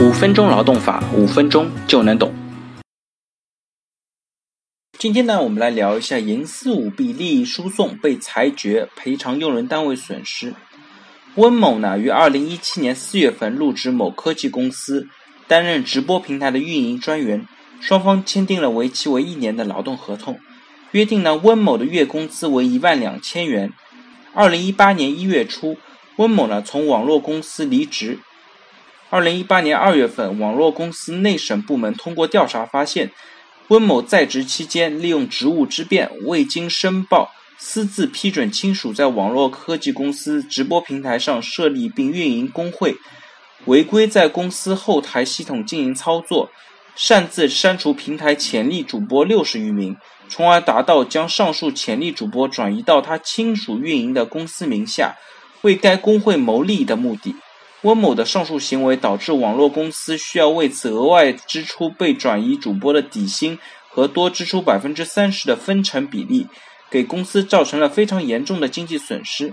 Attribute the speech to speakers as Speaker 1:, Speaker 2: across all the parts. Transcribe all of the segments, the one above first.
Speaker 1: 五分钟劳动法，五分钟就能懂。今天呢，我们来聊一下营私舞弊利益输送被裁决赔偿用人单位损失。温某呢，于二零一七年四月份入职某科技公司，担任直播平台的运营专员。双方签订了为期为一年的劳动合同，约定呢，温某的月工资为一万两千元。二零一八年一月初，温某呢从网络公司离职。二零一八年二月份，网络公司内审部门通过调查发现，温某在职期间利用职务之便，未经申报，私自批准亲属在网络科技公司直播平台上设立并运营工会，违规在公司后台系统进行操作，擅自删除平台潜力主播六十余名，从而达到将上述潜力主播转移到他亲属运营的公司名下，为该工会谋利的目的。温某的上述行为导致网络公司需要为此额外支出被转移主播的底薪和多支出百分之三十的分成比例，给公司造成了非常严重的经济损失。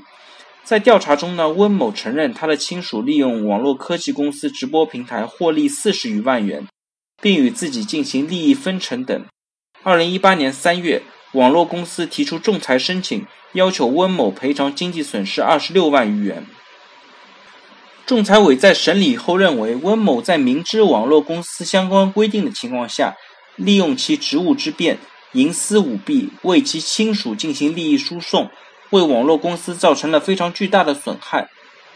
Speaker 1: 在调查中呢，温某承认他的亲属利用网络科技公司直播平台获利四十余万元，并与自己进行利益分成等。二零一八年三月，网络公司提出仲裁申请，要求温某赔偿经济损失二十六万余元。仲裁委在审理后认为，温某在明知网络公司相关规定的情况下，利用其职务之便，营私舞弊，为其亲属进行利益输送，为网络公司造成了非常巨大的损害。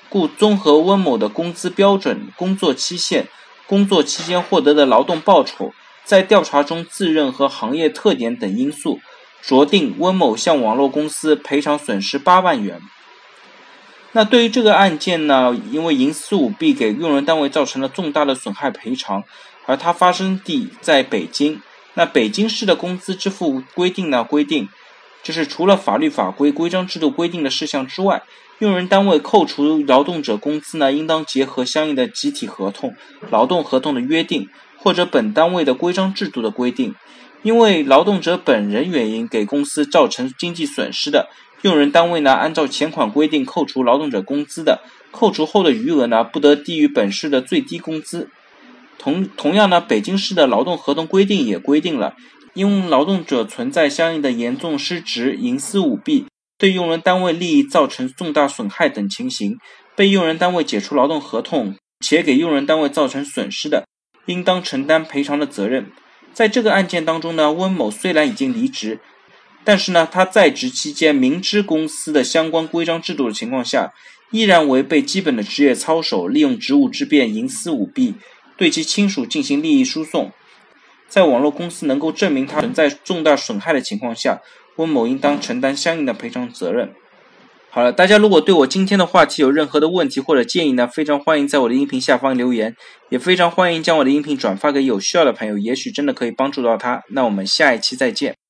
Speaker 1: 故综合温某的工资标准、工作期限、工作期间获得的劳动报酬，在调查中自认和行业特点等因素，酌定温某向网络公司赔偿损失八万元。那对于这个案件呢，因为营私舞弊给用人单位造成了重大的损害赔偿，而它发生地在北京。那北京市的工资支付规定呢，规定就是除了法律法规、规章制度规定的事项之外，用人单位扣除劳动者工资呢，应当结合相应的集体合同、劳动合同的约定，或者本单位的规章制度的规定。因为劳动者本人原因给公司造成经济损失的。用人单位呢，按照前款规定扣除劳动者工资的，扣除后的余额呢，不得低于本市的最低工资。同同样呢，北京市的劳动合同规定也规定了，因劳动者存在相应的严重失职、营私舞弊，对用人单位利益造成重大损害等情形，被用人单位解除劳动合同且给用人单位造成损失的，应当承担赔偿的责任。在这个案件当中呢，温某虽然已经离职。但是呢，他在职期间明知公司的相关规章制度的情况下，依然违背基本的职业操守，利用职务之便营私舞弊，对其亲属进行利益输送。在网络公司能够证明他存在重大损害的情况下，温某应当承担相应的赔偿责任。好了，大家如果对我今天的话题有任何的问题或者建议呢，非常欢迎在我的音频下方留言，也非常欢迎将我的音频转发给有需要的朋友，也许真的可以帮助到他。那我们下一期再见。